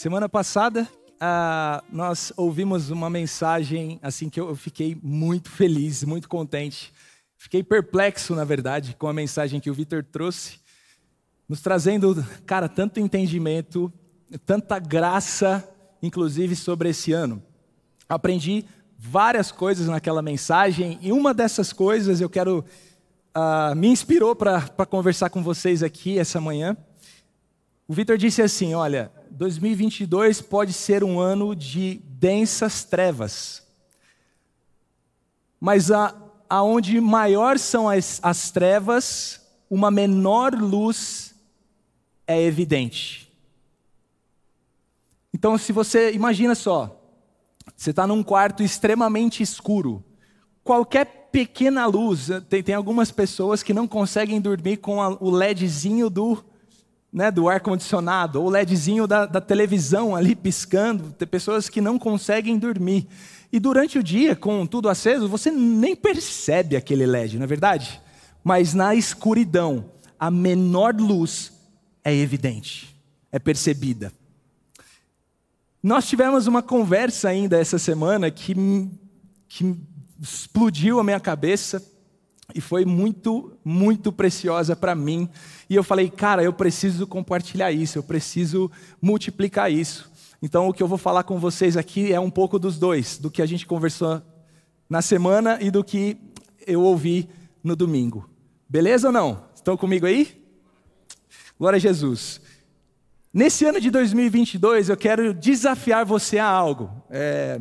Semana passada, uh, nós ouvimos uma mensagem assim que eu fiquei muito feliz, muito contente. Fiquei perplexo, na verdade, com a mensagem que o Vitor trouxe, nos trazendo, cara, tanto entendimento, tanta graça, inclusive sobre esse ano. Aprendi várias coisas naquela mensagem e uma dessas coisas eu quero uh, me inspirou para conversar com vocês aqui essa manhã. O Vitor disse assim: olha, 2022 pode ser um ano de densas trevas, mas a, aonde maior são as, as trevas, uma menor luz é evidente. Então, se você imagina só, você está num quarto extremamente escuro, qualquer pequena luz, tem, tem algumas pessoas que não conseguem dormir com a, o LEDzinho do né, do ar-condicionado, ou o LEDzinho da, da televisão ali piscando, tem pessoas que não conseguem dormir. E durante o dia, com tudo aceso, você nem percebe aquele LED, não é verdade? Mas na escuridão, a menor luz é evidente, é percebida. Nós tivemos uma conversa ainda essa semana que, que explodiu a minha cabeça e foi muito, muito preciosa para mim. E eu falei, cara, eu preciso compartilhar isso, eu preciso multiplicar isso. Então, o que eu vou falar com vocês aqui é um pouco dos dois, do que a gente conversou na semana e do que eu ouvi no domingo. Beleza ou não? Estão comigo aí? Glória a Jesus. Nesse ano de 2022, eu quero desafiar você a algo. É...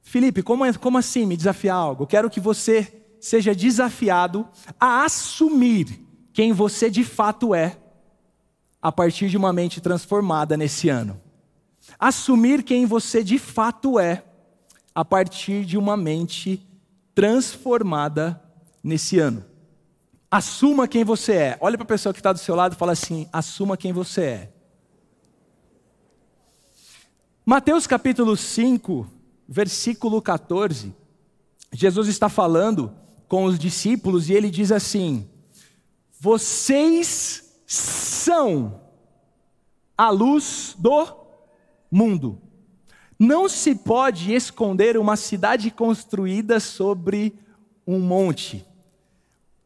Felipe, como, é, como assim me desafiar a algo? Eu quero que você seja desafiado a assumir quem você de fato é a partir de uma mente transformada nesse ano. Assumir quem você de fato é a partir de uma mente transformada nesse ano. Assuma quem você é. Olha para a pessoa que está do seu lado e fala assim: assuma quem você é. Mateus capítulo 5, versículo 14. Jesus está falando com os discípulos e ele diz assim: Vocês são a luz do mundo. Não se pode esconder uma cidade construída sobre um monte.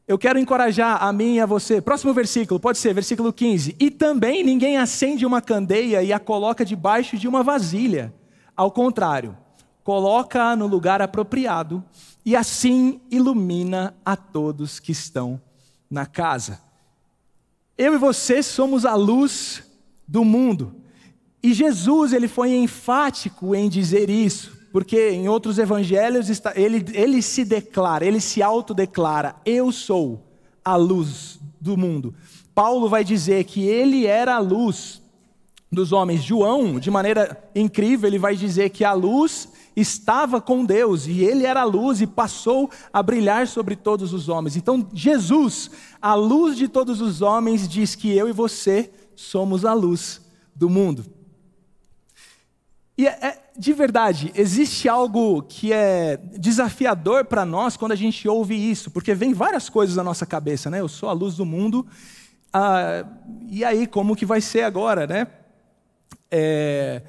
Eu quero encorajar a mim e a você. Próximo versículo, pode ser, versículo 15. E também ninguém acende uma candeia e a coloca debaixo de uma vasilha. Ao contrário, coloca-a no lugar apropriado e assim ilumina a todos que estão na casa. Eu e você somos a luz do mundo. E Jesus ele foi enfático em dizer isso, porque em outros evangelhos ele, ele se declara, ele se autodeclara: Eu sou a luz do mundo. Paulo vai dizer que ele era a luz dos homens. João, de maneira incrível, ele vai dizer que a luz estava com Deus e ele era a luz e passou a brilhar sobre todos os homens. Então, Jesus, a luz de todos os homens, diz que eu e você somos a luz do mundo. E é, é de verdade, existe algo que é desafiador para nós quando a gente ouve isso, porque vem várias coisas na nossa cabeça, né? Eu sou a luz do mundo, ah, e aí, como que vai ser agora, né? É,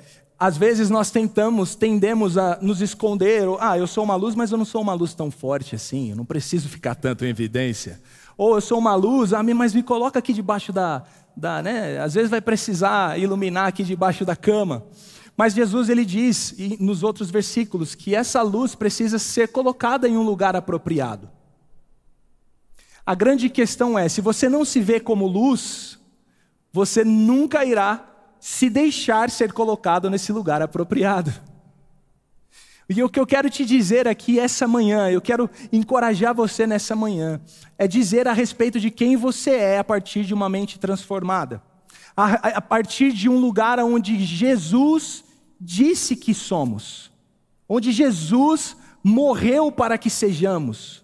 às vezes nós tentamos, tendemos a nos esconder, ou, ah, eu sou uma luz, mas eu não sou uma luz tão forte assim, eu não preciso ficar tanto em evidência. Ou eu sou uma luz, ah, mas me coloca aqui debaixo da, da né? Às vezes vai precisar iluminar aqui debaixo da cama. Mas Jesus ele diz nos outros versículos que essa luz precisa ser colocada em um lugar apropriado. A grande questão é, se você não se vê como luz, você nunca irá se deixar ser colocado nesse lugar apropriado. E o que eu quero te dizer aqui essa manhã, eu quero encorajar você nessa manhã, é dizer a respeito de quem você é a partir de uma mente transformada, a, a partir de um lugar onde Jesus disse que somos, onde Jesus morreu para que sejamos.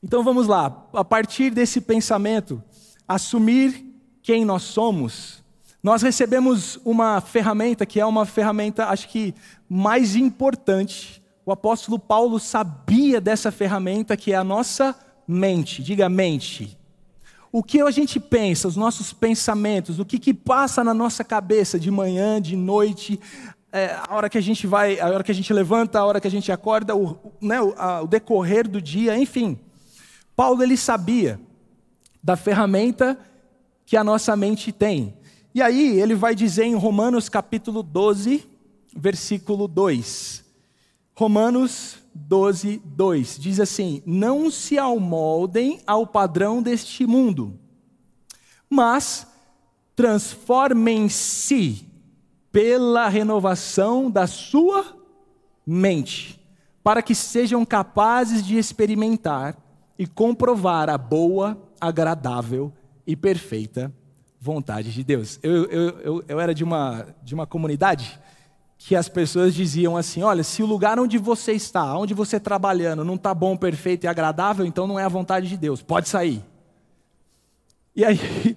Então vamos lá, a partir desse pensamento, assumir quem nós somos nós recebemos uma ferramenta que é uma ferramenta, acho que mais importante. O apóstolo Paulo sabia dessa ferramenta que é a nossa mente. Diga mente. O que a gente pensa, os nossos pensamentos, o que, que passa na nossa cabeça de manhã, de noite, é, a hora que a gente vai, a hora que a gente levanta, a hora que a gente acorda, o, né, o, a, o decorrer do dia, enfim. Paulo ele sabia da ferramenta que a nossa mente tem. E aí ele vai dizer em Romanos capítulo 12, versículo 2. Romanos 12, 2 diz assim: Não se amoldem ao padrão deste mundo, mas transformem-se pela renovação da sua mente, para que sejam capazes de experimentar e comprovar a boa, agradável e perfeita vontade de Deus. Eu, eu, eu, eu era de uma, de uma comunidade que as pessoas diziam assim: olha, se o lugar onde você está, onde você está trabalhando, não está bom, perfeito e agradável, então não é a vontade de Deus, pode sair. E aí,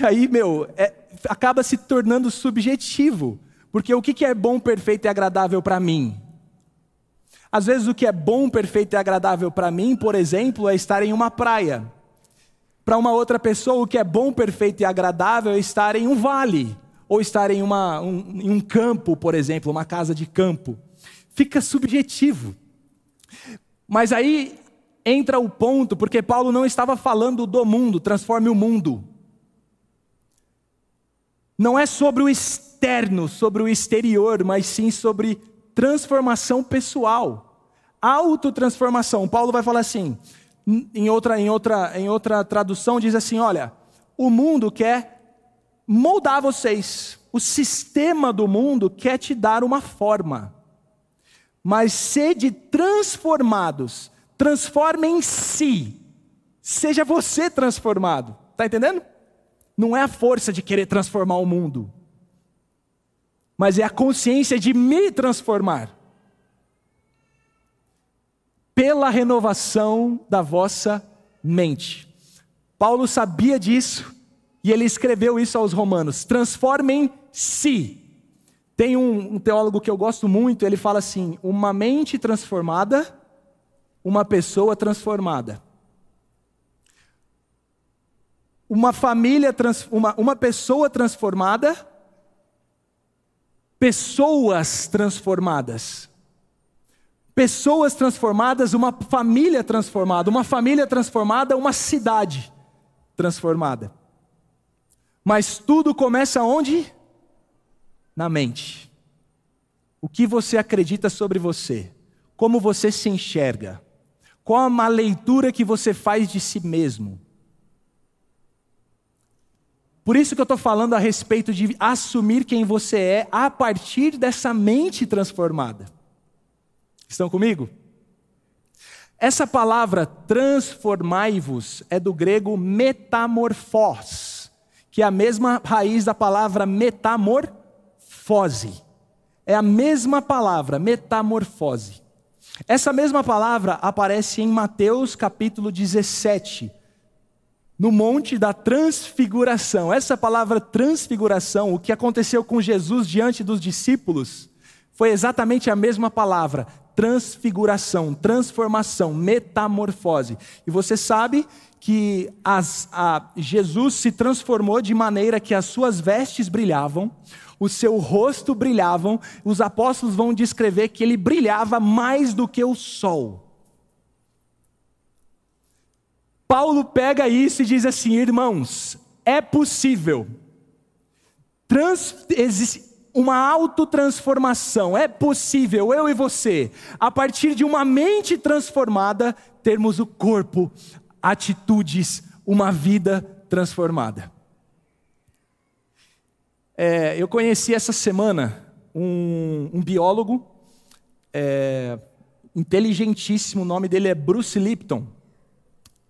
e aí meu, é, acaba se tornando subjetivo, porque o que, que é bom, perfeito e agradável para mim? Às vezes o que é bom, perfeito e agradável para mim, por exemplo, é estar em uma praia. Para uma outra pessoa, o que é bom, perfeito e agradável é estar em um vale ou estar em, uma, um, em um campo, por exemplo, uma casa de campo. Fica subjetivo. Mas aí entra o ponto, porque Paulo não estava falando do mundo, transforme o mundo. Não é sobre o externo, sobre o exterior, mas sim sobre transformação pessoal. Autotransformação. Paulo vai falar assim, em outra, em outra, em outra tradução, diz assim: olha, o mundo quer moldar vocês. O sistema do mundo quer te dar uma forma. Mas sede transformados. Transformem-se. Seja você transformado. Está entendendo? Não é a força de querer transformar o mundo, mas é a consciência de me transformar. Pela renovação da vossa mente. Paulo sabia disso e ele escreveu isso aos romanos: transformem-se. Tem um, um, teólogo que eu gosto muito, ele fala assim: uma mente transformada, uma pessoa transformada. Uma família, trans, uma, uma pessoa transformada, pessoas transformadas. Pessoas transformadas, uma família transformada. Uma família transformada, uma cidade transformada. Mas tudo começa onde? Na mente. O que você acredita sobre você? Como você se enxerga? Qual a leitura que você faz de si mesmo? Por isso que eu estou falando a respeito de assumir quem você é a partir dessa mente transformada. Estão comigo? Essa palavra transformai-vos é do grego metamorfós que é a mesma raiz da palavra metamorfose. É a mesma palavra, metamorfose. Essa mesma palavra aparece em Mateus capítulo 17, no Monte da Transfiguração. Essa palavra transfiguração, o que aconteceu com Jesus diante dos discípulos, foi exatamente a mesma palavra, transfiguração, transformação, metamorfose. E você sabe que as, a, Jesus se transformou de maneira que as suas vestes brilhavam, o seu rosto brilhavam, os apóstolos vão descrever que ele brilhava mais do que o sol. Paulo pega isso e diz assim: irmãos, é possível trans, uma autotransformação, é possível eu e você, a partir de uma mente transformada, termos o corpo, atitudes, uma vida transformada. É, eu conheci essa semana um, um biólogo é, inteligentíssimo, o nome dele é Bruce Lipton,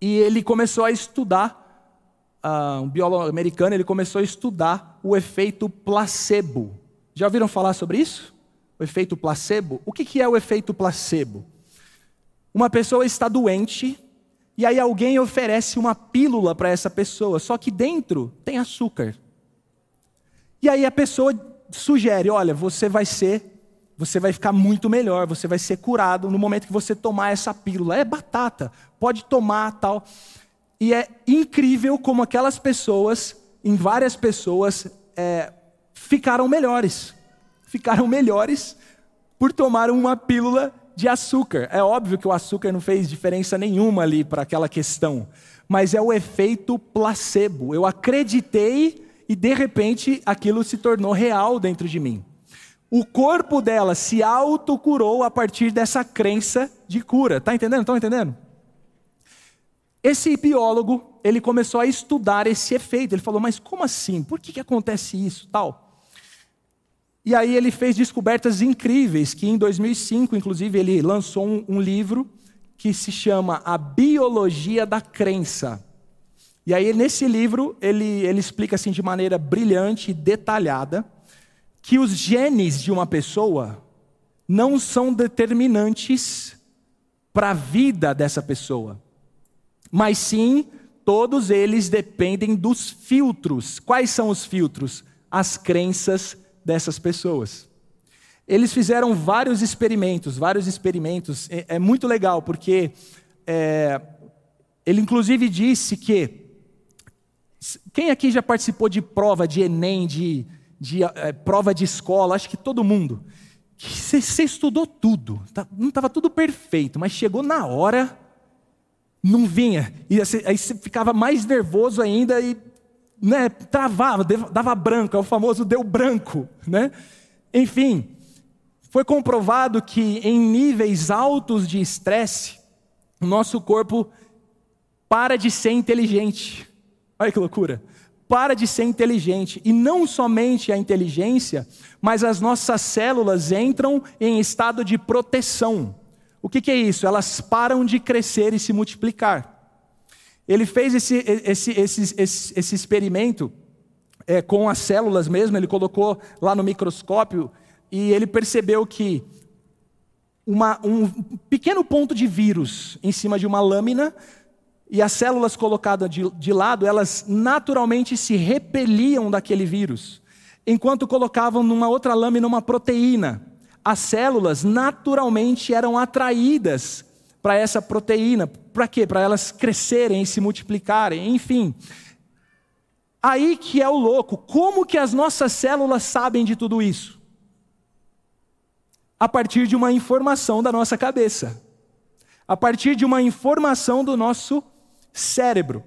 e ele começou a estudar, uh, um biólogo americano, ele começou a estudar o efeito placebo. Já ouviram falar sobre isso? O efeito placebo? O que é o efeito placebo? Uma pessoa está doente, e aí alguém oferece uma pílula para essa pessoa, só que dentro tem açúcar. E aí a pessoa sugere: olha, você vai ser, você vai ficar muito melhor, você vai ser curado no momento que você tomar essa pílula. É batata, pode tomar tal. E é incrível como aquelas pessoas, em várias pessoas, é, ficaram melhores. Ficaram melhores por tomar uma pílula de açúcar. É óbvio que o açúcar não fez diferença nenhuma ali para aquela questão, mas é o efeito placebo. Eu acreditei e de repente aquilo se tornou real dentro de mim. O corpo dela se autocurou a partir dessa crença de cura. Tá entendendo? Estão entendendo? Esse biólogo, ele começou a estudar esse efeito. Ele falou: "Mas como assim? Por que, que acontece isso?" tal. E aí ele fez descobertas incríveis, que em 2005, inclusive, ele lançou um, um livro que se chama A Biologia da Crença. E aí nesse livro ele, ele explica assim de maneira brilhante e detalhada que os genes de uma pessoa não são determinantes para a vida dessa pessoa, mas sim todos eles dependem dos filtros. Quais são os filtros? As crenças dessas pessoas. Eles fizeram vários experimentos, vários experimentos. É, é muito legal porque é, ele inclusive disse que quem aqui já participou de prova de Enem, de de é, prova de escola, acho que todo mundo. Você estudou tudo, tá, não estava tudo perfeito, mas chegou na hora, não vinha. E aí você ficava mais nervoso ainda e né, travava, dava branco, é o famoso deu branco. Né? Enfim, foi comprovado que em níveis altos de estresse, o nosso corpo para de ser inteligente. Olha que loucura para de ser inteligente. E não somente a inteligência, mas as nossas células entram em estado de proteção. O que, que é isso? Elas param de crescer e se multiplicar. Ele fez esse, esse, esse, esse, esse experimento é, com as células mesmo, ele colocou lá no microscópio e ele percebeu que uma, um pequeno ponto de vírus em cima de uma lâmina e as células colocadas de, de lado, elas naturalmente se repeliam daquele vírus, enquanto colocavam numa outra lâmina uma proteína. As células naturalmente eram atraídas para essa proteína. Para quê? Para elas crescerem e se multiplicarem, enfim. Aí que é o louco. Como que as nossas células sabem de tudo isso? A partir de uma informação da nossa cabeça. A partir de uma informação do nosso cérebro.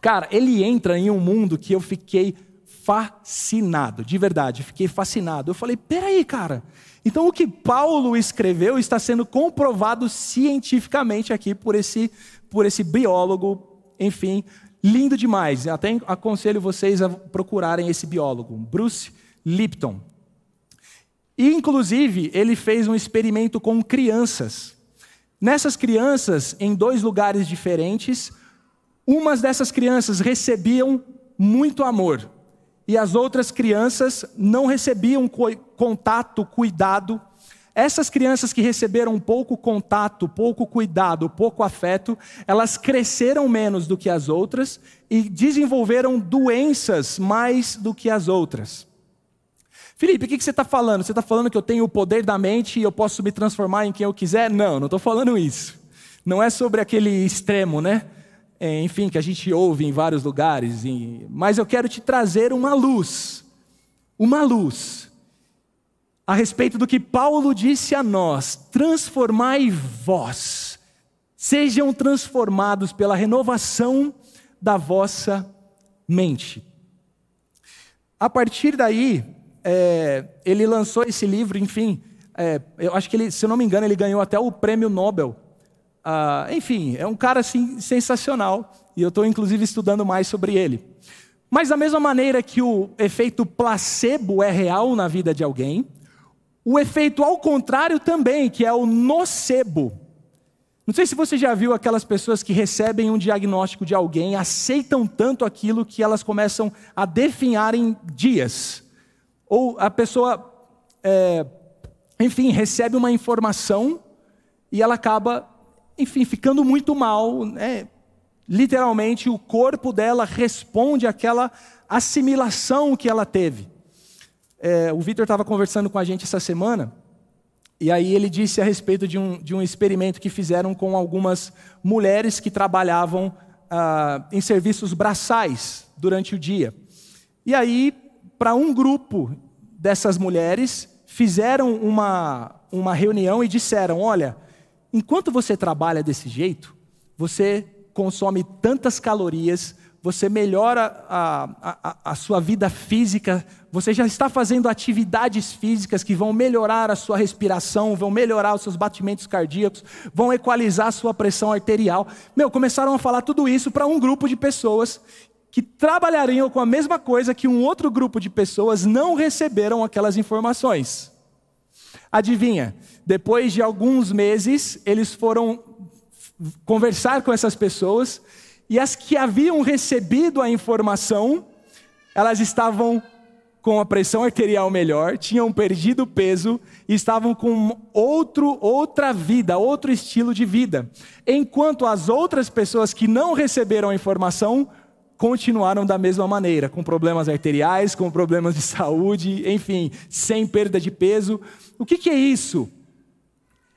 Cara, ele entra em um mundo que eu fiquei fascinado, de verdade, fiquei fascinado. Eu falei, peraí, cara. Então o que Paulo escreveu está sendo comprovado cientificamente aqui por esse, por esse biólogo, enfim, lindo demais. Até aconselho vocês a procurarem esse biólogo, Bruce Lipton. Inclusive, ele fez um experimento com crianças. Nessas crianças, em dois lugares diferentes, Umas dessas crianças recebiam muito amor e as outras crianças não recebiam contato, cuidado. Essas crianças que receberam pouco contato, pouco cuidado, pouco afeto, elas cresceram menos do que as outras e desenvolveram doenças mais do que as outras. Felipe, o que você está falando? Você está falando que eu tenho o poder da mente e eu posso me transformar em quem eu quiser? Não, não estou falando isso. Não é sobre aquele extremo, né? É, enfim, que a gente ouve em vários lugares, mas eu quero te trazer uma luz, uma luz, a respeito do que Paulo disse a nós: transformai vós, sejam transformados pela renovação da vossa mente. A partir daí, é, ele lançou esse livro, enfim, é, eu acho que ele, se eu não me engano, ele ganhou até o prêmio Nobel ah, enfim, é um cara assim sensacional e eu estou inclusive estudando mais sobre ele. Mas da mesma maneira que o efeito placebo é real na vida de alguém, o efeito ao contrário também, que é o nocebo. Não sei se você já viu aquelas pessoas que recebem um diagnóstico de alguém, aceitam tanto aquilo que elas começam a definhar em dias. Ou a pessoa, é, enfim, recebe uma informação e ela acaba enfim, ficando muito mal, né? literalmente o corpo dela responde àquela assimilação que ela teve. É, o Vitor estava conversando com a gente essa semana, e aí ele disse a respeito de um, de um experimento que fizeram com algumas mulheres que trabalhavam ah, em serviços braçais durante o dia. E aí, para um grupo dessas mulheres, fizeram uma, uma reunião e disseram: Olha, enquanto você trabalha desse jeito, você consome tantas calorias, você melhora a, a, a, sua vida física, você já está fazendo atividades físicas que vão melhorar a sua respiração, vão melhorar os seus batimentos cardíacos, vão equalizar a sua pressão arterial. Meu, começaram a falar tudo isso para um grupo de pessoas que trabalhariam com a mesma coisa que um outro grupo de pessoas não receberam aquelas informações. Adivinha, depois de alguns meses, eles foram conversar com essas pessoas e as que haviam recebido a informação, elas estavam com a pressão arterial melhor, tinham perdido peso e estavam com outro, outra vida, outro estilo de vida. Enquanto as outras pessoas que não receberam a informação continuaram da mesma maneira, com problemas arteriais, com problemas de saúde, enfim, sem perda de peso. O que, que é isso?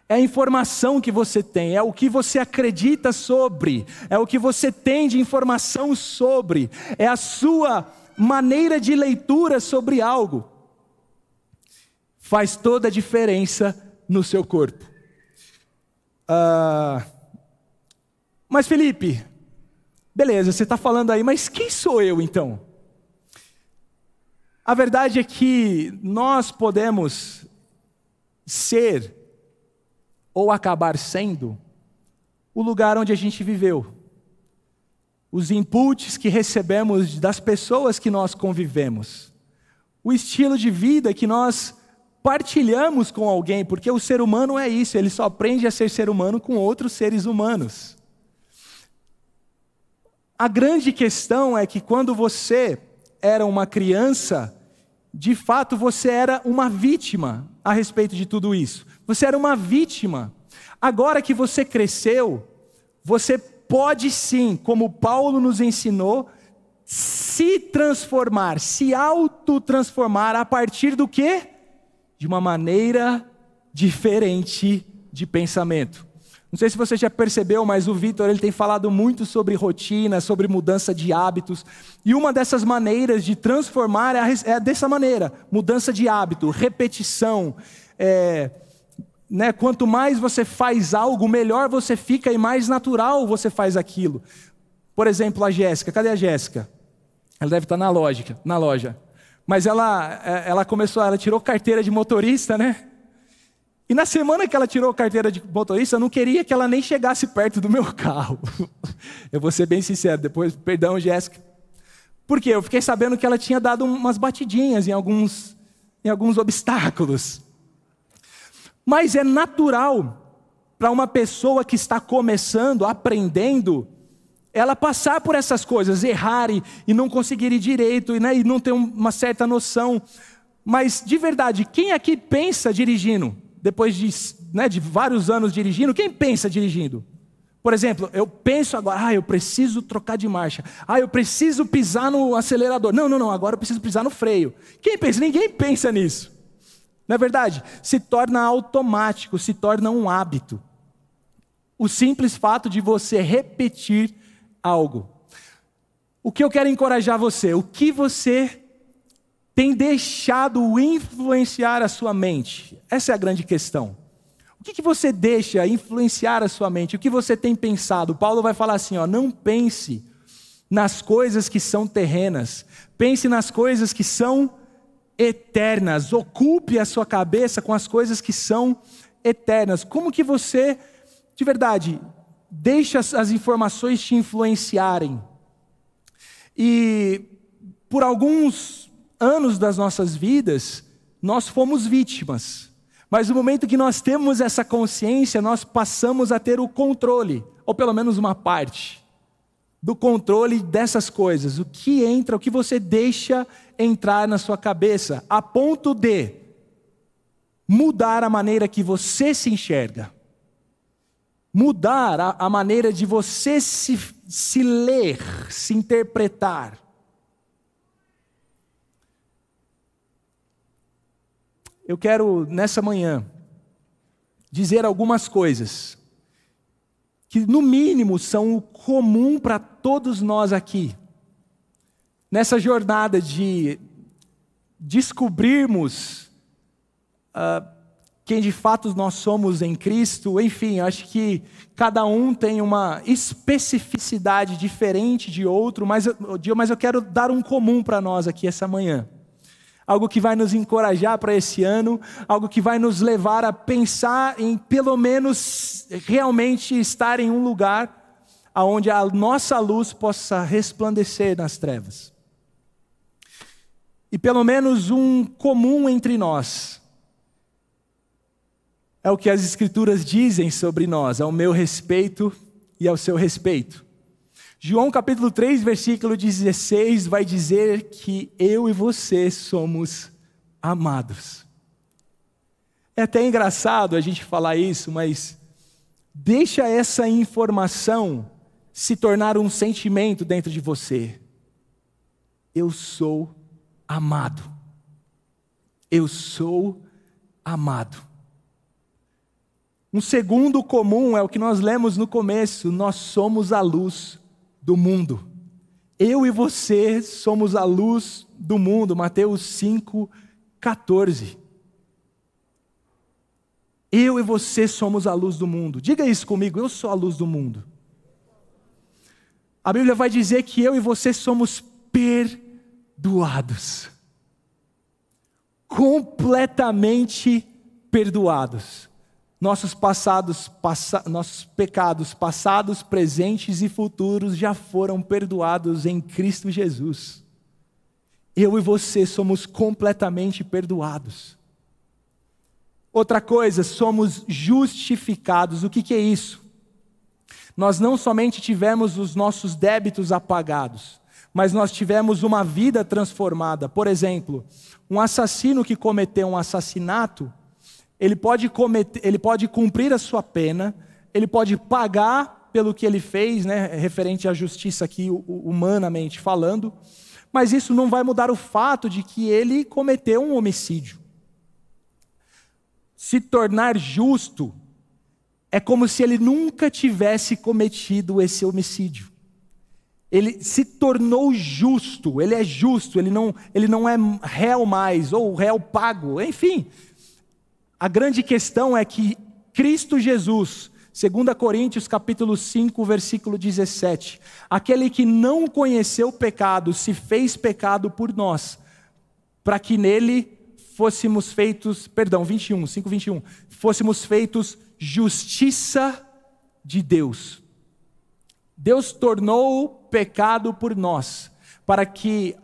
É a informação que você tem, é o que você acredita sobre, é o que você tem de informação sobre, é a sua maneira de leitura sobre algo. Faz toda a diferença no seu corpo. Ah, mas Felipe, beleza, você está falando aí, mas quem sou eu então? A verdade é que nós podemos ser ou acabar sendo o lugar onde a gente viveu. Os inputs que recebemos das pessoas que nós convivemos. O estilo de vida que nós partilhamos com alguém, porque o ser humano é isso, ele só aprende a ser ser humano com outros seres humanos. A grande questão é que quando você era uma criança, de fato você era uma vítima a respeito de tudo isso. Você era uma vítima. Agora que você cresceu, você pode sim, como Paulo nos ensinou, se transformar, se autotransformar a partir do quê? De uma maneira diferente de pensamento. Não sei se você já percebeu, mas o Vitor ele tem falado muito sobre rotina, sobre mudança de hábitos. E uma dessas maneiras de transformar é, é dessa maneira: mudança de hábito, repetição, é, né, quanto mais você faz algo, melhor você fica e mais natural você faz aquilo. Por exemplo, a Jéssica, cadê a Jéssica? Ela deve estar na loja, na loja. Mas ela, é, ela começou, ela tirou carteira de motorista, né? E na semana que ela tirou carteira de motorista, eu não queria que ela nem chegasse perto do meu carro. eu vou ser bem sincero, depois, perdão, Jéssica. Por quê? Eu fiquei sabendo que ela tinha dado umas batidinhas em alguns, em alguns obstáculos. Mas é natural para uma pessoa que está começando, aprendendo, ela passar por essas coisas, errar e, e não conseguir ir direito e, né, e não ter uma certa noção. Mas, de verdade, quem aqui pensa dirigindo? Depois de, né, de vários anos dirigindo, quem pensa dirigindo? Por exemplo, eu penso agora, ah, eu preciso trocar de marcha. Ah, eu preciso pisar no acelerador. Não, não, não, agora eu preciso pisar no freio. Quem pensa? Ninguém pensa nisso. Não é verdade? Se torna automático, se torna um hábito. O simples fato de você repetir algo. O que eu quero encorajar você? O que você tem deixado influenciar a sua mente? Essa é a grande questão. O que, que você deixa influenciar a sua mente? O que você tem pensado? Paulo vai falar assim: ó, não pense nas coisas que são terrenas, pense nas coisas que são eternas. Ocupe a sua cabeça com as coisas que são eternas. Como que você, de verdade, deixa as informações te influenciarem? E por alguns anos das nossas vidas, nós fomos vítimas. Mas no momento que nós temos essa consciência, nós passamos a ter o controle, ou pelo menos uma parte do controle dessas coisas. O que entra, o que você deixa entrar na sua cabeça, a ponto de mudar a maneira que você se enxerga, mudar a, a maneira de você se, se ler, se interpretar. Eu quero, nessa manhã, dizer algumas coisas que no mínimo são o comum para todos nós aqui. Nessa jornada de descobrirmos uh, quem de fato nós somos em Cristo, enfim, acho que cada um tem uma especificidade diferente de outro, mas, mas eu quero dar um comum para nós aqui essa manhã. Algo que vai nos encorajar para esse ano, algo que vai nos levar a pensar em pelo menos realmente estar em um lugar onde a nossa luz possa resplandecer nas trevas. E pelo menos um comum entre nós é o que as Escrituras dizem sobre nós, ao meu respeito e ao seu respeito. João capítulo 3, versículo 16 vai dizer que eu e você somos amados. É até engraçado a gente falar isso, mas deixa essa informação se tornar um sentimento dentro de você. Eu sou amado. Eu sou amado. Um segundo comum é o que nós lemos no começo: nós somos a luz do mundo. Eu e você somos a luz do mundo. Mateus 5, 14. Eu e você somos a luz do mundo. Diga isso comigo, eu sou a luz do mundo. A Bíblia vai dizer que eu e você somos perdoados. Completamente perdoados. Nossos passados, passa, nossos pecados passados, presentes e futuros já foram perdoados em Cristo Jesus. Eu e você somos completamente perdoados. Outra coisa, somos justificados. O que, que é isso? Nós não somente tivemos os nossos débitos apagados, mas nós tivemos uma vida transformada. Por exemplo, um assassino que cometeu um assassinato, ele pode, cometer, ele pode cumprir a sua pena, ele pode pagar pelo que ele fez, né, referente à justiça aqui, humanamente falando, mas isso não vai mudar o fato de que ele cometeu um homicídio. Se tornar justo é como se ele nunca tivesse cometido esse homicídio. Ele se tornou justo, ele é justo, ele não, ele não é réu mais, ou réu pago, enfim, a grande questão é que Cristo Jesus, 2 Coríntios capítulo 5, versículo 17, aquele que não conheceu pecado, se fez pecado por nós, para que nele fôssemos feitos, perdão, 21, 5, 21, fôssemos feitos justiça de Deus. Deus tornou pecado por nós, para que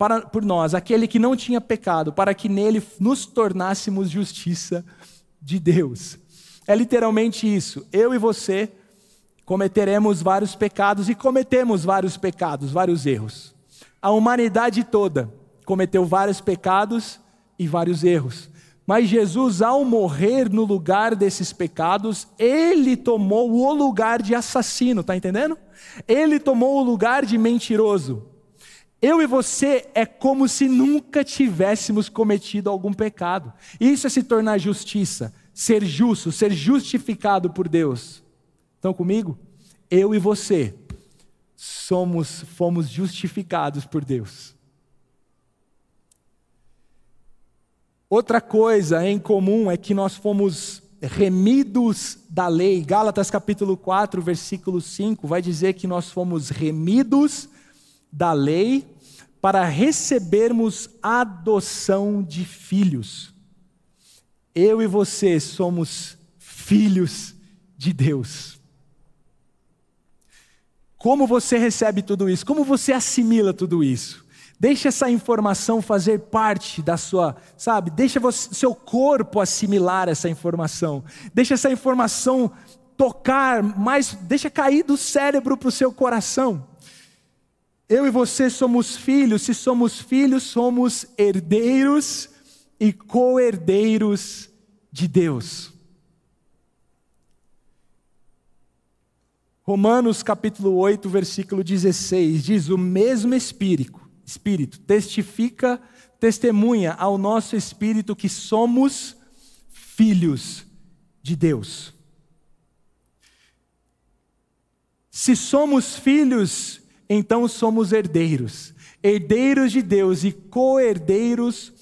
para, por nós, aquele que não tinha pecado, para que nele nos tornássemos justiça de Deus. É literalmente isso. Eu e você cometeremos vários pecados e cometemos vários pecados, vários erros. A humanidade toda cometeu vários pecados e vários erros. Mas Jesus, ao morrer no lugar desses pecados, ele tomou o lugar de assassino, tá entendendo? Ele tomou o lugar de mentiroso. Eu e você é como se nunca tivéssemos cometido algum pecado. Isso é se tornar justiça, ser justo, ser justificado por Deus. Estão comigo? Eu e você somos fomos justificados por Deus. Outra coisa em comum é que nós fomos remidos da lei. Gálatas capítulo 4, versículo 5 vai dizer que nós fomos remidos da lei para recebermos adoção de filhos. Eu e você somos filhos de Deus. Como você recebe tudo isso? Como você assimila tudo isso? Deixa essa informação fazer parte da sua, sabe? Deixa você, seu corpo assimilar essa informação. Deixa essa informação tocar mais, deixa cair do cérebro para o seu coração. Eu e você somos filhos, se somos filhos, somos herdeiros e co-herdeiros de Deus. Romanos capítulo 8, versículo 16 diz: O mesmo Espírito, Espírito testifica, testemunha ao nosso espírito que somos filhos de Deus. Se somos filhos, então somos herdeiros, herdeiros de Deus e co-herdeiros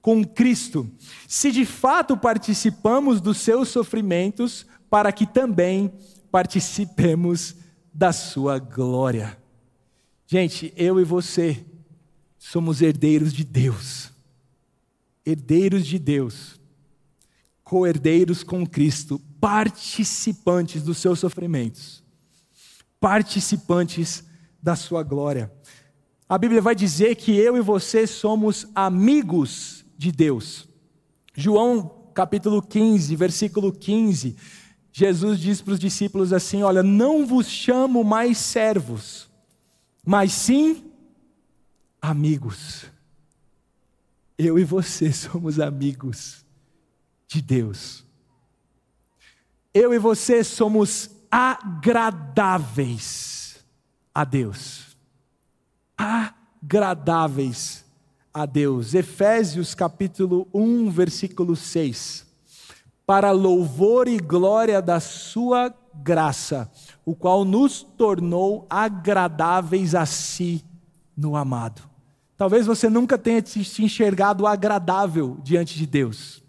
com Cristo. Se de fato participamos dos seus sofrimentos, para que também participemos da sua glória. Gente, eu e você somos herdeiros de Deus. Herdeiros de Deus. Co-herdeiros com Cristo, participantes dos seus sofrimentos. Participantes da sua glória. A Bíblia vai dizer que eu e você somos amigos de Deus. João capítulo 15, versículo 15, Jesus diz para os discípulos assim: Olha, não vos chamo mais servos, mas sim amigos. Eu e você somos amigos de Deus. Eu e você somos agradáveis a Deus. Agradáveis a Deus. Efésios capítulo 1, versículo 6. Para louvor e glória da sua graça, o qual nos tornou agradáveis a si no amado. Talvez você nunca tenha se enxergado agradável diante de Deus.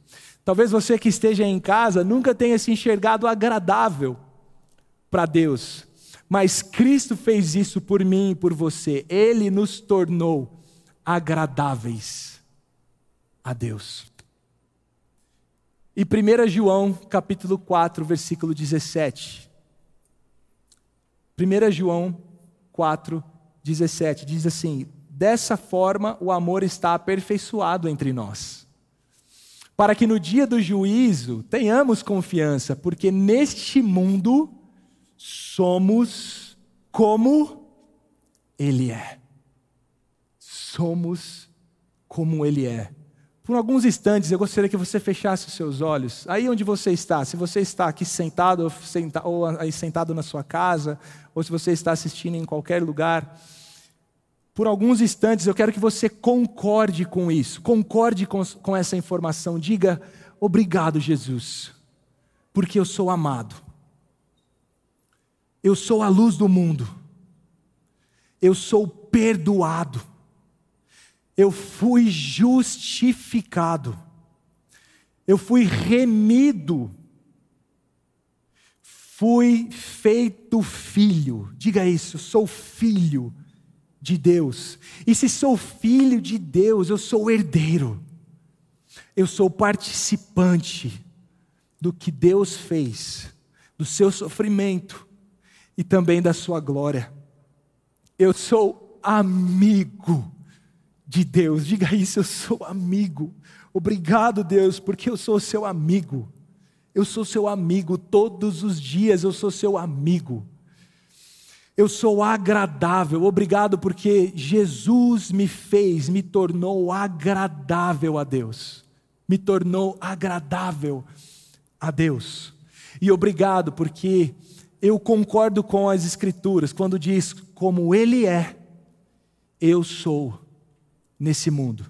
Talvez você que esteja em casa nunca tenha se enxergado agradável para Deus. Mas Cristo fez isso por mim e por você. Ele nos tornou agradáveis a Deus. E 1 João, capítulo 4, versículo 17. 1 João 4, 17 diz assim: Dessa forma o amor está aperfeiçoado entre nós, para que no dia do juízo tenhamos confiança, porque neste mundo somos como Ele é. Somos como Ele é. Por alguns instantes eu gostaria que você fechasse os seus olhos. Aí onde você está, se você está aqui sentado ou, senta, ou aí sentado na sua casa, ou se você está assistindo em qualquer lugar, por alguns instantes eu quero que você concorde com isso, concorde com, com essa informação. Diga: Obrigado, Jesus, porque eu sou amado. Eu sou a luz do mundo. Eu sou perdoado eu fui justificado, eu fui remido, fui feito filho. Diga isso, sou filho de Deus. E se sou filho de Deus, eu sou herdeiro, eu sou participante do que Deus fez, do seu sofrimento e também da sua glória. Eu sou amigo de Deus. Diga isso, eu sou amigo. Obrigado, Deus, porque eu sou seu amigo. Eu sou seu amigo todos os dias, eu sou seu amigo. Eu sou agradável. Obrigado porque Jesus me fez, me tornou agradável a Deus. Me tornou agradável a Deus. E obrigado porque eu concordo com as Escrituras quando diz: como Ele é, eu sou nesse mundo.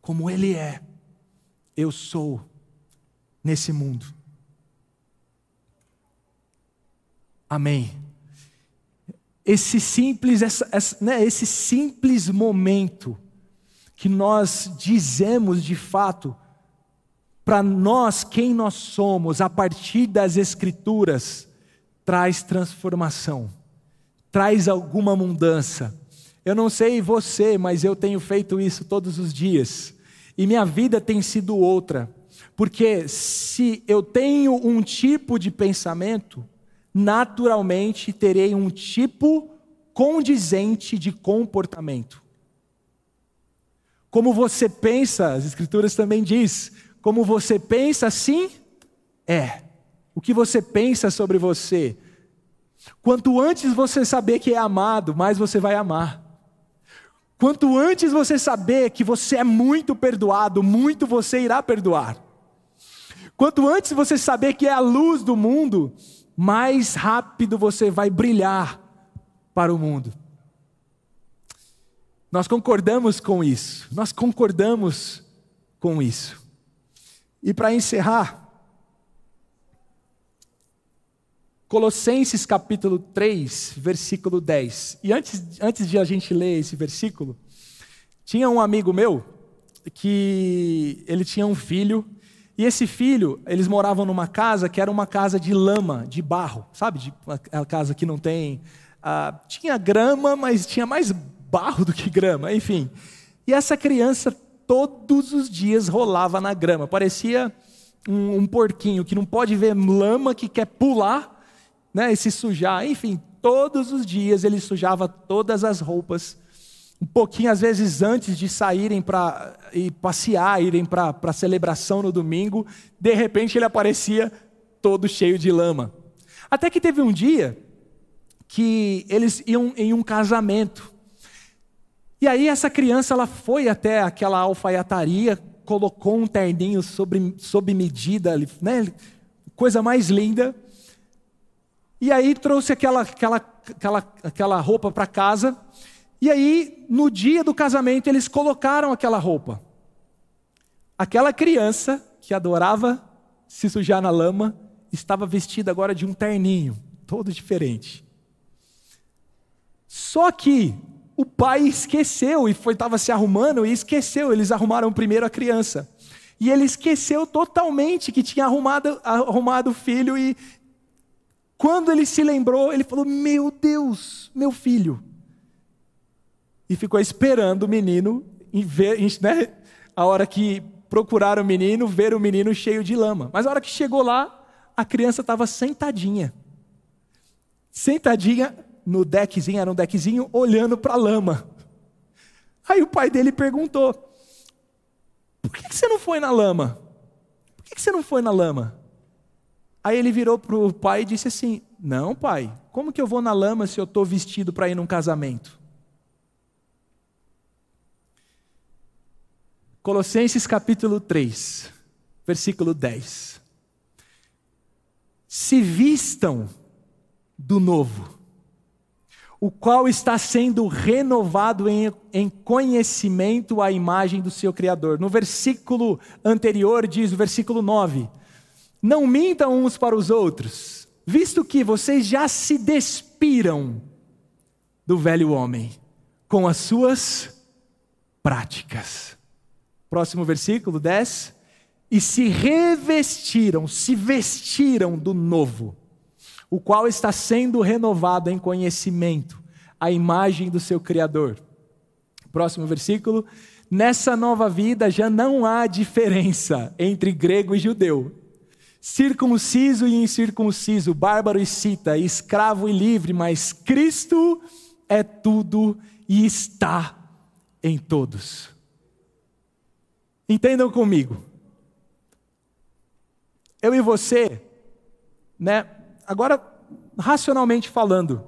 Como Ele é, eu sou nesse mundo. Amém. Esse simples, essa, essa, né, esse simples momento que nós dizemos de fato para nós quem nós somos a partir das Escrituras, traz transformação, traz alguma mudança eu não sei você, mas eu tenho feito isso todos os dias. E minha vida tem sido outra. Porque se eu tenho um tipo de pensamento, naturalmente terei um tipo condizente de comportamento. Como você pensa, as escrituras também diz, como você pensa, assim é. O que você pensa sobre você. Quanto antes você saber que é amado, mais você vai amar. Quanto antes você saber que você é muito perdoado, muito você irá perdoar. Quanto antes você saber que é a luz do mundo, mais rápido você vai brilhar para o mundo. Nós concordamos com isso, nós concordamos com isso. E para encerrar, Colossenses capítulo 3, versículo 10. E antes, antes de a gente ler esse versículo, tinha um amigo meu que ele tinha um filho, e esse filho, eles moravam numa casa que era uma casa de lama, de barro, sabe? De, uma casa que não tem. Uh, tinha grama, mas tinha mais barro do que grama, enfim. E essa criança todos os dias rolava na grama, parecia um, um porquinho que não pode ver lama, que quer pular né, e se sujar, enfim, todos os dias ele sujava todas as roupas um pouquinho, às vezes, antes de saírem para ir passear, irem para a celebração no domingo, de repente ele aparecia todo cheio de lama. Até que teve um dia que eles iam em um casamento. E aí essa criança ela foi até aquela alfaiataria, colocou um terninho sobre, sob medida, né? coisa mais linda. E aí trouxe aquela, aquela, aquela, aquela roupa para casa e aí, no dia do casamento, eles colocaram aquela roupa. Aquela criança que adorava se sujar na lama estava vestida agora de um terninho, todo diferente. Só que o pai esqueceu e foi estava se arrumando e esqueceu. Eles arrumaram primeiro a criança e ele esqueceu totalmente que tinha arrumado, arrumado o filho e quando ele se lembrou, ele falou: Meu Deus, meu filho e ficou esperando o menino, em ver, né? a hora que procuraram o menino, ver o menino cheio de lama. Mas a hora que chegou lá, a criança estava sentadinha. Sentadinha no deckzinho, era um deckzinho, olhando para a lama. Aí o pai dele perguntou: Por que você não foi na lama? Por que você não foi na lama? Aí ele virou para o pai e disse assim: Não, pai, como que eu vou na lama se eu estou vestido para ir num casamento? Colossenses capítulo 3, versículo 10. Se vistam do novo, o qual está sendo renovado em, em, conhecimento à imagem do seu Criador. No versículo anterior diz, o versículo 9: Não mintam uns para os outros, visto que vocês já se despiram do velho homem com as suas práticas. Próximo versículo 10. E se revestiram, se vestiram do novo, o qual está sendo renovado em conhecimento, a imagem do seu Criador. Próximo versículo. Nessa nova vida já não há diferença entre grego e judeu, circunciso e incircunciso, bárbaro e cita, escravo e livre, mas Cristo é tudo e está em todos. Entendam comigo. Eu e você, né? Agora, racionalmente falando,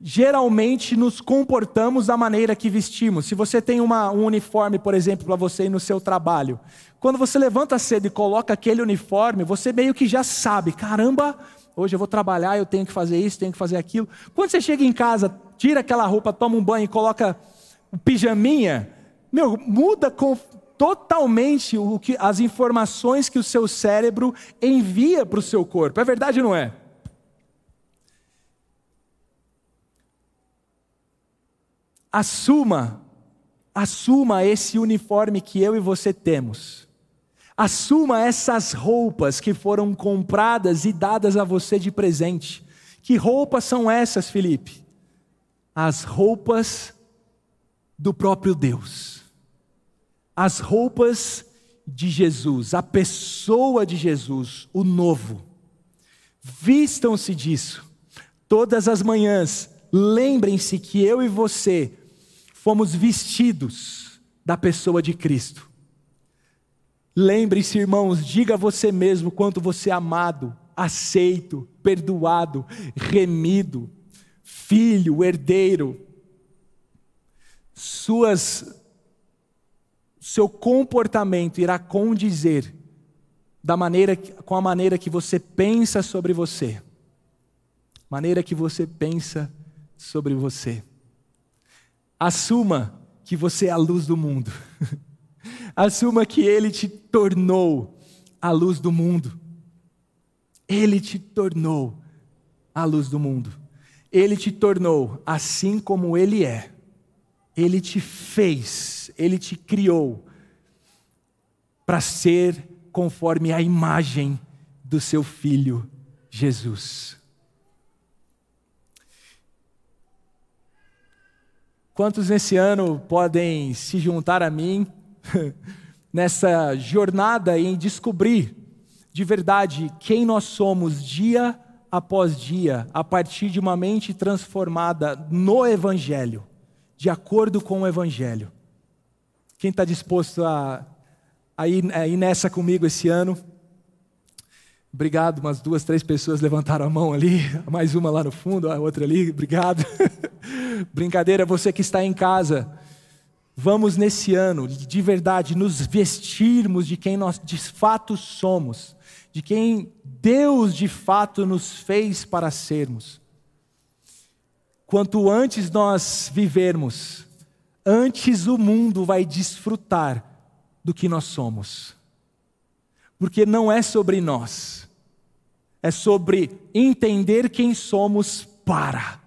geralmente nos comportamos da maneira que vestimos. Se você tem uma, um uniforme, por exemplo, para você ir no seu trabalho, quando você levanta cedo e coloca aquele uniforme, você meio que já sabe, caramba, hoje eu vou trabalhar, eu tenho que fazer isso, tenho que fazer aquilo. Quando você chega em casa, tira aquela roupa, toma um banho e coloca o pijaminha, meu, muda totalmente o que, as informações que o seu cérebro envia para o seu corpo. É verdade ou não é? Assuma, assuma esse uniforme que eu e você temos. Assuma essas roupas que foram compradas e dadas a você de presente. Que roupas são essas, Felipe? As roupas do próprio Deus. As roupas de Jesus, a pessoa de Jesus, o novo. Vistam-se disso. Todas as manhãs, lembrem-se que eu e você fomos vestidos da pessoa de Cristo. Lembre-se, irmãos, diga a você mesmo quanto você é amado, aceito, perdoado, remido, filho, herdeiro, suas seu comportamento irá condizer da maneira com a maneira que você pensa sobre você. Maneira que você pensa sobre você. Assuma que você é a luz do mundo. Assuma que ele te tornou a luz do mundo. Ele te tornou a luz do mundo. Ele te tornou assim como Ele é. Ele te fez, Ele te criou para ser conforme a imagem do seu Filho Jesus. Quantos nesse ano podem se juntar a mim nessa jornada em descobrir de verdade quem nós somos dia após dia, a partir de uma mente transformada no Evangelho, de acordo com o Evangelho? Quem está disposto a, a, ir, a ir nessa comigo esse ano? Obrigado, umas duas, três pessoas levantaram a mão ali, mais uma lá no fundo, a outra ali, obrigado. Brincadeira, você que está em casa, vamos nesse ano, de verdade, nos vestirmos de quem nós de fato somos, de quem Deus de fato nos fez para sermos. Quanto antes nós vivermos, antes o mundo vai desfrutar do que nós somos. Porque não é sobre nós, é sobre entender quem somos para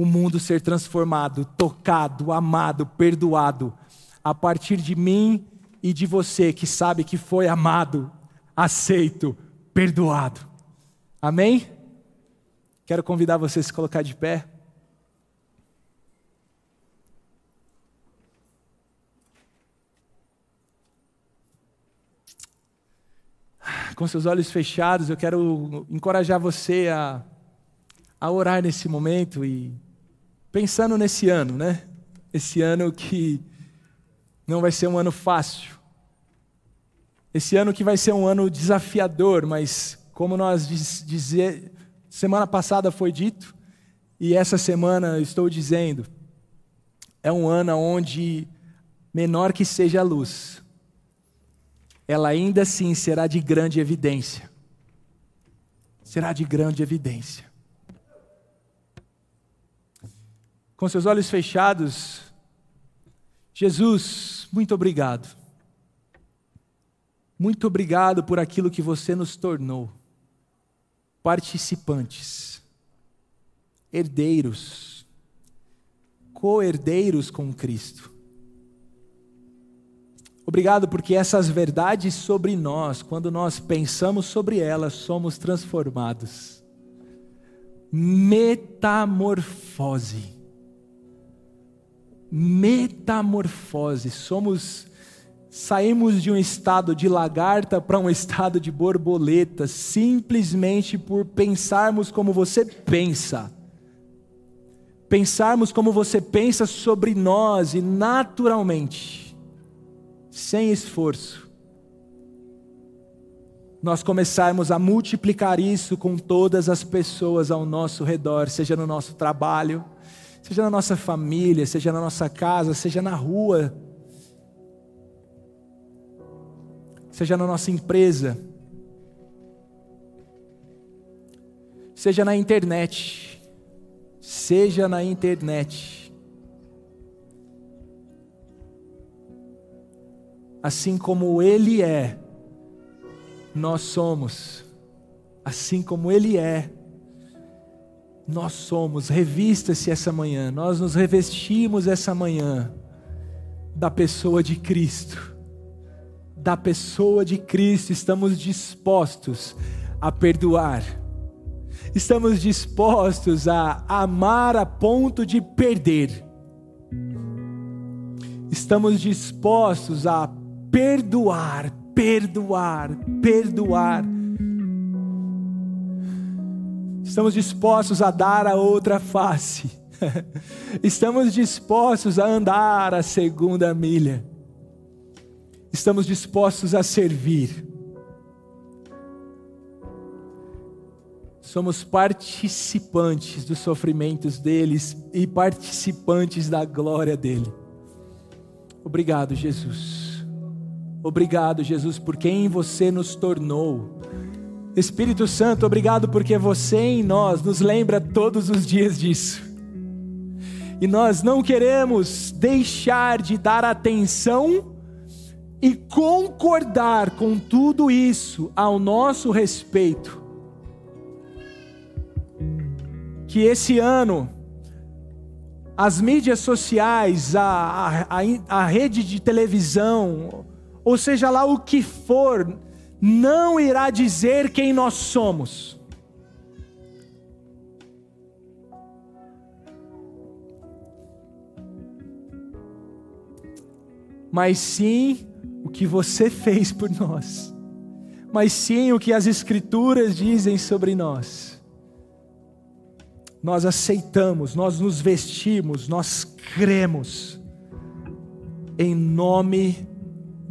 o mundo ser transformado, tocado, amado, perdoado, a partir de mim e de você que sabe que foi amado, aceito, perdoado. Amém? Quero convidar você a se colocar de pé. Com seus olhos fechados, eu quero encorajar você a, a orar nesse momento e pensando nesse ano, né? Esse ano que não vai ser um ano fácil. Esse ano que vai ser um ano desafiador, mas como nós diz, dizer, semana passada foi dito e essa semana estou dizendo, é um ano onde menor que seja a luz, ela ainda assim será de grande evidência. Será de grande evidência. com seus olhos fechados, Jesus, muito obrigado. Muito obrigado por aquilo que você nos tornou. Participantes, herdeiros, co-herdeiros com Cristo. Obrigado porque essas verdades sobre nós, quando nós pensamos sobre elas, somos transformados. Metamorfose metamorfose. Somos saímos de um estado de lagarta para um estado de borboleta, simplesmente por pensarmos como você pensa. Pensarmos como você pensa sobre nós e naturalmente, sem esforço, nós começarmos a multiplicar isso com todas as pessoas ao nosso redor, seja no nosso trabalho, seja na nossa família, seja na nossa casa, seja na rua, seja na nossa empresa, seja na internet, seja na internet. Assim como Ele é, nós somos. Assim como Ele é, nós somos. Revista-se essa manhã, nós nos revestimos essa manhã da pessoa de Cristo. Da pessoa de Cristo, estamos dispostos a perdoar. Estamos dispostos a amar a ponto de perder. Estamos dispostos a perdoar, perdoar, perdoar Estamos dispostos a dar a outra face. Estamos dispostos a andar a segunda milha. Estamos dispostos a servir. Somos participantes dos sofrimentos deles e participantes da glória dele. Obrigado, Jesus. Obrigado, Jesus, por quem você nos tornou Espírito Santo, obrigado porque você em nós nos lembra todos os dias disso. E nós não queremos deixar de dar atenção e concordar com tudo isso ao nosso respeito, que esse ano as mídias sociais, a, a, a, rede de televisão, ou seja lá o que for, não irá dizer quem nós somos. Mas sim o que você fez por nós, mas sim o que as Escrituras dizem sobre nós. Nós aceitamos, nós nos vestimos, nós cremos, em nome